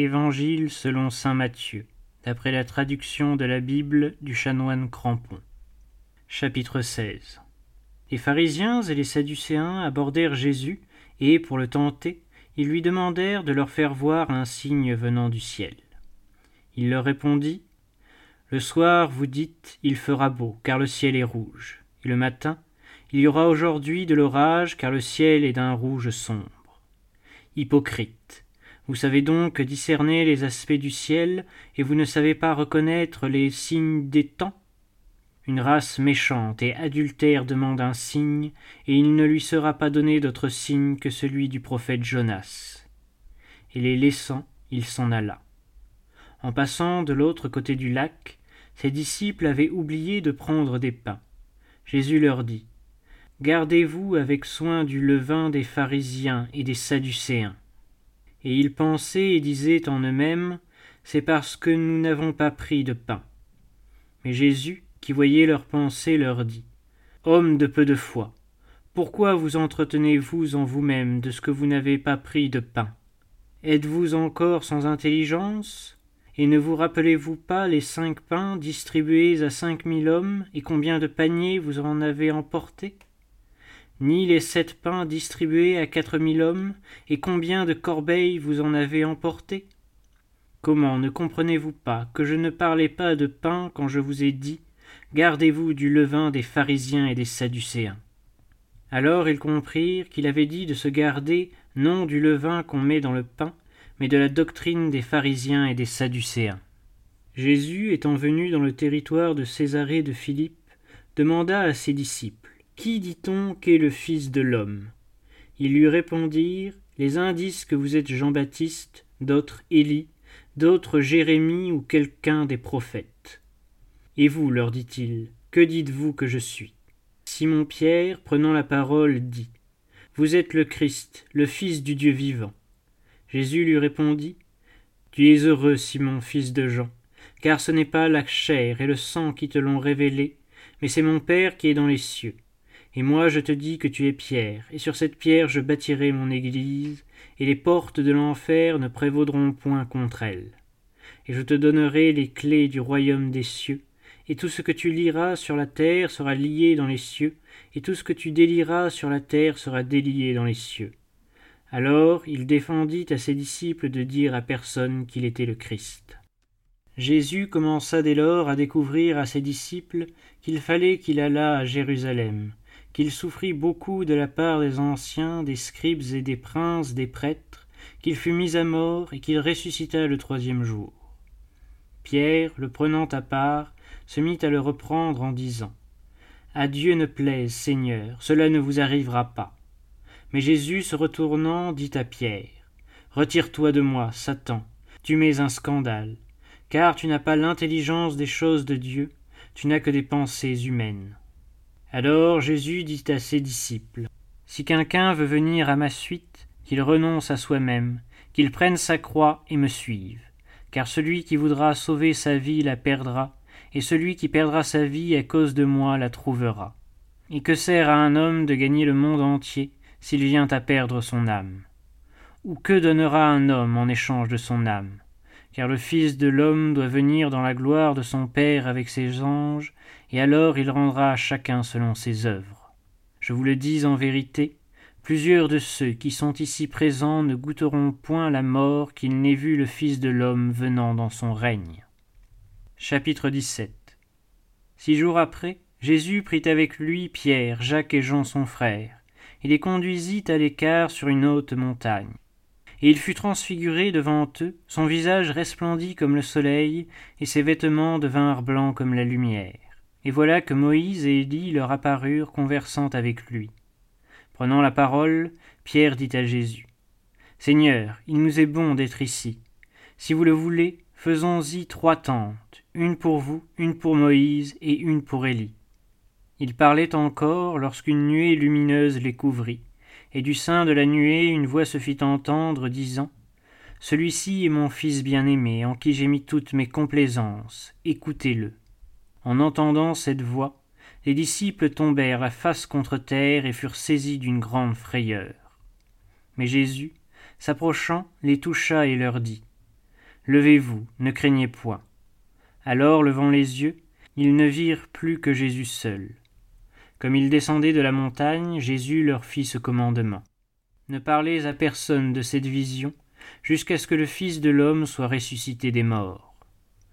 Évangile selon saint Matthieu, d'après la traduction de la Bible du chanoine Crampon. Chapitre 16 Les pharisiens et les sadducéens abordèrent Jésus, et, pour le tenter, ils lui demandèrent de leur faire voir un signe venant du ciel. Il leur répondit Le soir, vous dites, il fera beau, car le ciel est rouge, et le matin, il y aura aujourd'hui de l'orage, car le ciel est d'un rouge sombre. Hypocrite, vous savez donc discerner les aspects du ciel, et vous ne savez pas reconnaître les signes des temps? Une race méchante et adultère demande un signe, et il ne lui sera pas donné d'autre signe que celui du prophète Jonas. Et les laissant, il s'en alla. En passant de l'autre côté du lac, ses disciples avaient oublié de prendre des pains. Jésus leur dit Gardez-vous avec soin du levain des pharisiens et des sadducéens. Et ils pensaient et disaient en eux-mêmes C'est parce que nous n'avons pas pris de pain. Mais Jésus, qui voyait leurs pensées, leur dit Hommes de peu de foi, pourquoi vous entretenez-vous en vous-même de ce que vous n'avez pas pris de pain? Êtes-vous encore sans intelligence? Et ne vous rappelez-vous pas les cinq pains distribués à cinq mille hommes, et combien de paniers vous en avez emportés? Ni les sept pains distribués à quatre mille hommes, et combien de corbeilles vous en avez emporté Comment ne comprenez-vous pas que je ne parlais pas de pain quand je vous ai dit Gardez-vous du levain des pharisiens et des sadducéens Alors ils comprirent qu'il avait dit de se garder non du levain qu'on met dans le pain, mais de la doctrine des pharisiens et des sadducéens. Jésus, étant venu dans le territoire de Césarée de Philippe, demanda à ses disciples qui dit-on qu'est le Fils de l'homme? Ils lui répondirent Les uns disent que vous êtes Jean-Baptiste, d'autres Élie, d'autres Jérémie ou quelqu'un des prophètes. Et vous, leur dit-il, que dites-vous que je suis? Simon Pierre, prenant la parole, dit Vous êtes le Christ, le Fils du Dieu vivant. Jésus lui répondit Tu es heureux, Simon, fils de Jean, car ce n'est pas la chair et le sang qui te l'ont révélé, mais c'est mon Père qui est dans les cieux. Et moi je te dis que tu es pierre, et sur cette pierre je bâtirai mon église, et les portes de l'enfer ne prévaudront point contre elle. Et je te donnerai les clés du royaume des cieux, et tout ce que tu liras sur la terre sera lié dans les cieux, et tout ce que tu délieras sur la terre sera délié dans les cieux. Alors il défendit à ses disciples de dire à personne qu'il était le Christ. Jésus commença dès lors à découvrir à ses disciples qu'il fallait qu'il allât à Jérusalem, qu'il souffrit beaucoup de la part des anciens, des scribes et des princes, des prêtres, qu'il fut mis à mort et qu'il ressuscita le troisième jour. Pierre, le prenant à part, se mit à le reprendre en disant À Dieu ne plaise, Seigneur, cela ne vous arrivera pas. Mais Jésus, se retournant, dit à Pierre Retire-toi de moi, Satan, tu mets un scandale, car tu n'as pas l'intelligence des choses de Dieu, tu n'as que des pensées humaines. Alors Jésus dit à ses disciples Si quelqu'un veut venir à ma suite, qu'il renonce à soi-même, qu'il prenne sa croix et me suive. Car celui qui voudra sauver sa vie la perdra, et celui qui perdra sa vie à cause de moi la trouvera. Et que sert à un homme de gagner le monde entier s'il vient à perdre son âme? Ou que donnera un homme en échange de son âme? Car le Fils de l'homme doit venir dans la gloire de son Père avec ses anges, et alors il rendra à chacun selon ses œuvres. Je vous le dis en vérité, plusieurs de ceux qui sont ici présents ne goûteront point la mort qu'ils n'aient vu le Fils de l'homme venant dans son règne. Chapitre 17 Six jours après, Jésus prit avec lui Pierre, Jacques et Jean son frère, et les conduisit à l'écart sur une haute montagne et il fut transfiguré devant eux, son visage resplendit comme le soleil, et ses vêtements devinrent blancs comme la lumière. Et voilà que Moïse et Élie leur apparurent conversant avec lui. Prenant la parole, Pierre dit à Jésus Seigneur, il nous est bon d'être ici. Si vous le voulez, faisons-y trois tentes, une pour vous, une pour Moïse et une pour Élie. Il parlait encore lorsqu'une nuée lumineuse les couvrit et du sein de la nuée une voix se fit entendre, disant Celui-ci est mon fils bien-aimé, en qui j'ai mis toutes mes complaisances, écoutez-le. En entendant cette voix, les disciples tombèrent la face contre terre et furent saisis d'une grande frayeur. Mais Jésus, s'approchant, les toucha et leur dit Levez-vous, ne craignez point. Alors, levant les yeux, ils ne virent plus que Jésus seul. Comme ils descendaient de la montagne, Jésus leur fit ce commandement. Ne parlez à personne de cette vision, jusqu'à ce que le Fils de l'homme soit ressuscité des morts.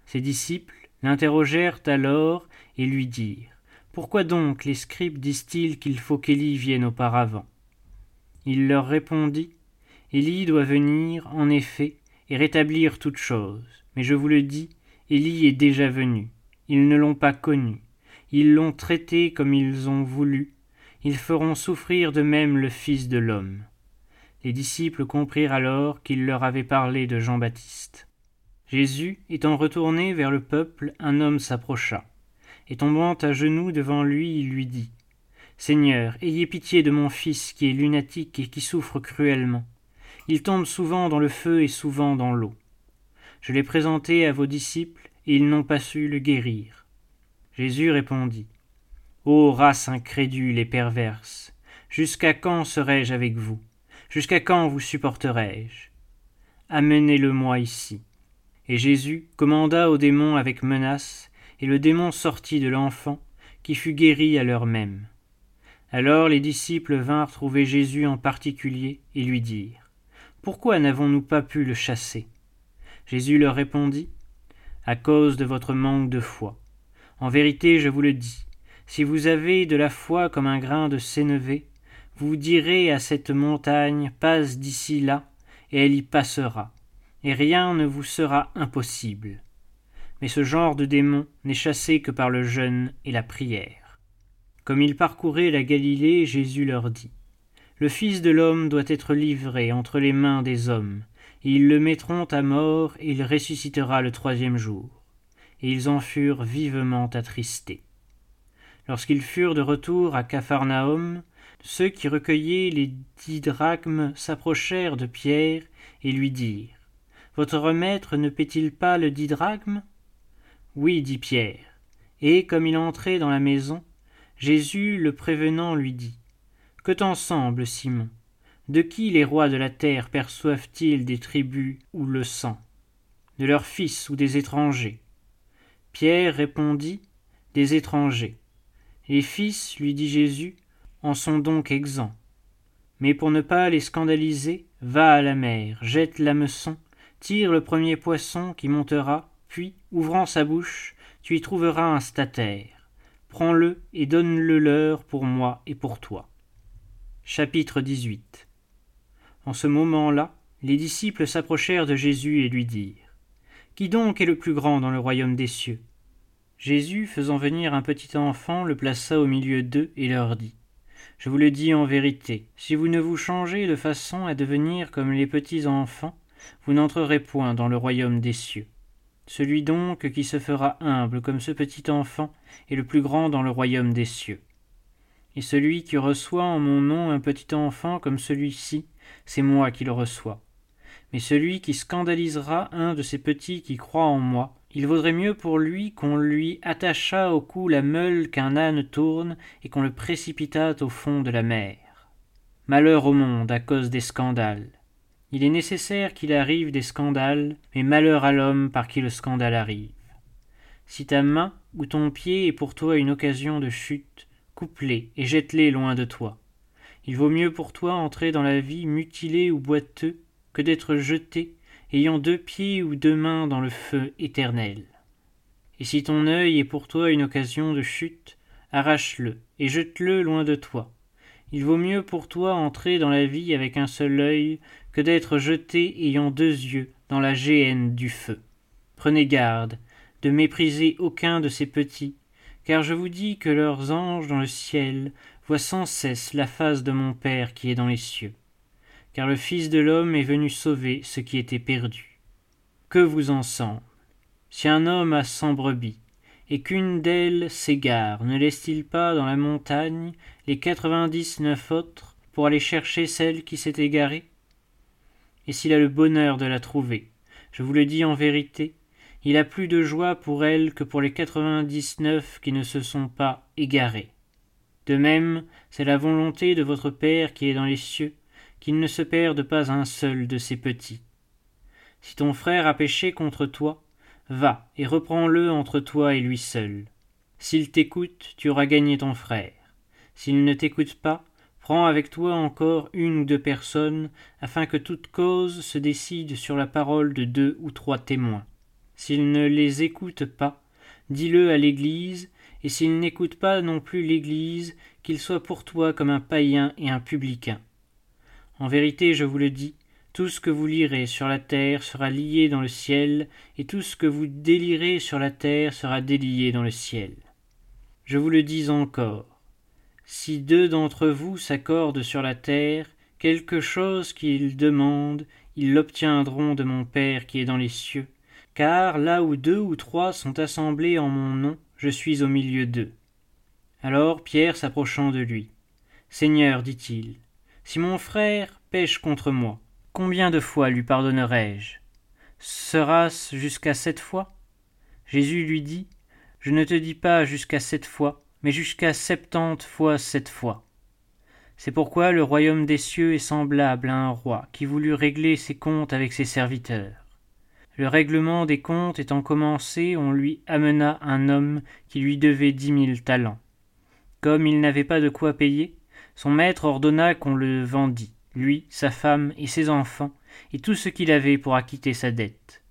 Ses disciples l'interrogèrent alors et lui dirent Pourquoi donc les scribes disent-ils qu'il faut qu'Élie vienne auparavant? Il leur répondit Élie doit venir, en effet, et rétablir toutes choses. Mais je vous le dis, Élie est déjà venu. Ils ne l'ont pas connu. Ils l'ont traité comme ils ont voulu. Ils feront souffrir de même le Fils de l'homme. Les disciples comprirent alors qu'il leur avait parlé de Jean-Baptiste. Jésus, étant retourné vers le peuple, un homme s'approcha, et tombant à genoux devant lui, il lui dit Seigneur, ayez pitié de mon fils qui est lunatique et qui souffre cruellement. Il tombe souvent dans le feu et souvent dans l'eau. Je l'ai présenté à vos disciples, et ils n'ont pas su le guérir. Jésus répondit. Ô race incrédule et perverse, jusqu'à quand serai-je avec vous? Jusqu'à quand vous supporterai-je? Amenez-le-moi ici. Et Jésus commanda au démon avec menace, et le démon sortit de l'enfant, qui fut guéri à l'heure même. Alors les disciples vinrent trouver Jésus en particulier, et lui dirent pourquoi n'avons-nous pas pu le chasser? Jésus leur répondit À cause de votre manque de foi. En vérité, je vous le dis, si vous avez de la foi comme un grain de sénévé, vous direz à cette montagne Passe d'ici là, et elle y passera, et rien ne vous sera impossible. Mais ce genre de démon n'est chassé que par le jeûne et la prière. Comme ils parcouraient la Galilée, Jésus leur dit le Fils de l'homme doit être livré entre les mains des hommes, et ils le mettront à mort, et il ressuscitera le troisième jour. Et ils en furent vivement attristés. Lorsqu'ils furent de retour à Capharnaüm, ceux qui recueillaient les dix drachmes s'approchèrent de Pierre et lui dirent Votre maître ne paie-t-il pas le dix drachmes Oui, dit Pierre. Et comme il entrait dans la maison, Jésus, le prévenant, lui dit que t'en semble, Simon? De qui les rois de la terre perçoivent-ils des tribus ou le sang? De leurs fils ou des étrangers? Pierre répondit Des étrangers. Les fils, lui dit Jésus, en sont donc exempts. Mais pour ne pas les scandaliser, va à la mer, jette l'hameçon, tire le premier poisson qui montera, puis, ouvrant sa bouche, tu y trouveras un statère. Prends-le et donne-le leur pour moi et pour toi. Chapitre 18 En ce moment-là, les disciples s'approchèrent de Jésus et lui dirent Qui donc est le plus grand dans le royaume des cieux? Jésus, faisant venir un petit enfant, le plaça au milieu d'eux et leur dit Je vous le dis en vérité, si vous ne vous changez de façon à devenir comme les petits enfants, vous n'entrerez point dans le royaume des cieux. Celui donc qui se fera humble comme ce petit enfant est le plus grand dans le royaume des cieux. Et celui qui reçoit en mon nom un petit enfant comme celui-ci, c'est moi qui le reçois. Mais celui qui scandalisera un de ces petits qui croient en moi, il vaudrait mieux pour lui qu'on lui attachât au cou la meule qu'un âne tourne et qu'on le précipitât au fond de la mer. Malheur au monde à cause des scandales. Il est nécessaire qu'il arrive des scandales, mais malheur à l'homme par qui le scandale arrive. Si ta main ou ton pied est pour toi une occasion de chute, coupe-les et jette-les loin de toi. Il vaut mieux pour toi entrer dans la vie mutilé ou boiteux que d'être jeté, ayant deux pieds ou deux mains dans le feu éternel. Et si ton œil est pour toi une occasion de chute, arrache-le et jette-le loin de toi. Il vaut mieux pour toi entrer dans la vie avec un seul œil que d'être jeté ayant deux yeux dans la géhenne du feu. Prenez garde de mépriser aucun de ces petits, car je vous dis que leurs anges dans le ciel voient sans cesse la face de mon Père qui est dans les cieux. Car le Fils de l'homme est venu sauver ce qui était perdu. Que vous en semble Si un homme a cent brebis, et qu'une d'elles s'égare, ne laisse-t-il pas dans la montagne les quatre-vingt-dix-neuf autres pour aller chercher celle qui s'est égarée? Et s'il a le bonheur de la trouver, je vous le dis en vérité, il a plus de joie pour elle que pour les quatre-vingt-dix-neuf qui ne se sont pas égarés. De même, c'est la volonté de votre Père qui est dans les cieux, qu'il ne se perde pas un seul de ses petits. Si ton frère a péché contre toi, va et reprends-le entre toi et lui seul. S'il t'écoute, tu auras gagné ton frère. S'il ne t'écoute pas, prends avec toi encore une ou deux personnes, afin que toute cause se décide sur la parole de deux ou trois témoins. S'il ne les écoute pas, dis-le à l'Église, et s'il n'écoute pas non plus l'Église, qu'il soit pour toi comme un païen et un publicain. En vérité, je vous le dis, tout ce que vous lirez sur la terre sera lié dans le ciel, et tout ce que vous délirez sur la terre sera délié dans le ciel. Je vous le dis encore. Si deux d'entre vous s'accordent sur la terre, quelque chose qu'ils demandent, ils l'obtiendront de mon Père qui est dans les cieux, car là où deux ou trois sont assemblés en mon nom, je suis au milieu d'eux. Alors Pierre s'approchant de lui. Seigneur, dit-il, si mon frère pêche contre moi, Combien de fois lui pardonnerai-je? Sera-ce jusqu'à sept fois? Jésus lui dit Je ne te dis pas jusqu'à sept fois, mais jusqu'à septante fois sept fois. C'est pourquoi le royaume des cieux est semblable à un roi qui voulut régler ses comptes avec ses serviteurs. Le règlement des comptes étant commencé, on lui amena un homme qui lui devait dix mille talents. Comme il n'avait pas de quoi payer, son maître ordonna qu'on le vendît lui, sa femme et ses enfants, et tout ce qu'il avait pour acquitter sa dette.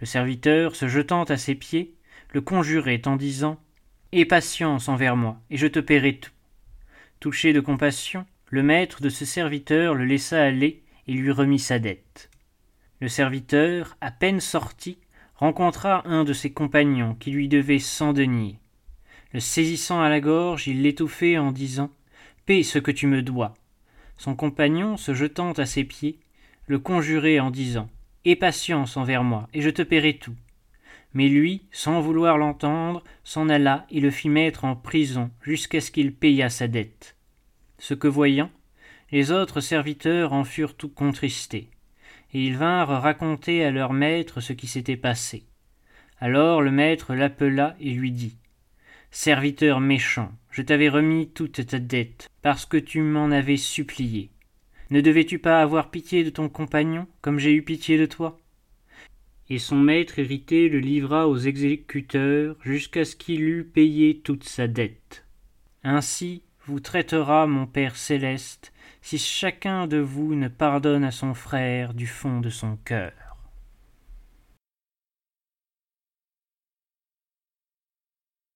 Le serviteur, se jetant à ses pieds, le conjurait en disant Aie patience envers moi, et je te paierai tout. Touché de compassion, le maître de ce serviteur le laissa aller et lui remit sa dette. Le serviteur, à peine sorti, rencontra un de ses compagnons qui lui devait cent deniers. Le saisissant à la gorge, il l'étouffait en disant Paie ce que tu me dois. Son compagnon, se jetant à ses pieds, le conjurait en disant Aie patience envers moi, et je te paierai tout. Mais lui, sans vouloir l'entendre, s'en alla et le fit mettre en prison jusqu'à ce qu'il payât sa dette. Ce que voyant, les autres serviteurs en furent tout contristés, et ils vinrent raconter à leur maître ce qui s'était passé. Alors le maître l'appela et lui dit Serviteur méchant, je t'avais remis toute ta dette, parce que tu m'en avais supplié. Ne devais-tu pas avoir pitié de ton compagnon, comme j'ai eu pitié de toi? Et son maître hérité le livra aux exécuteurs jusqu'à ce qu'il eût payé toute sa dette. Ainsi vous traitera mon Père céleste, si chacun de vous ne pardonne à son frère du fond de son cœur.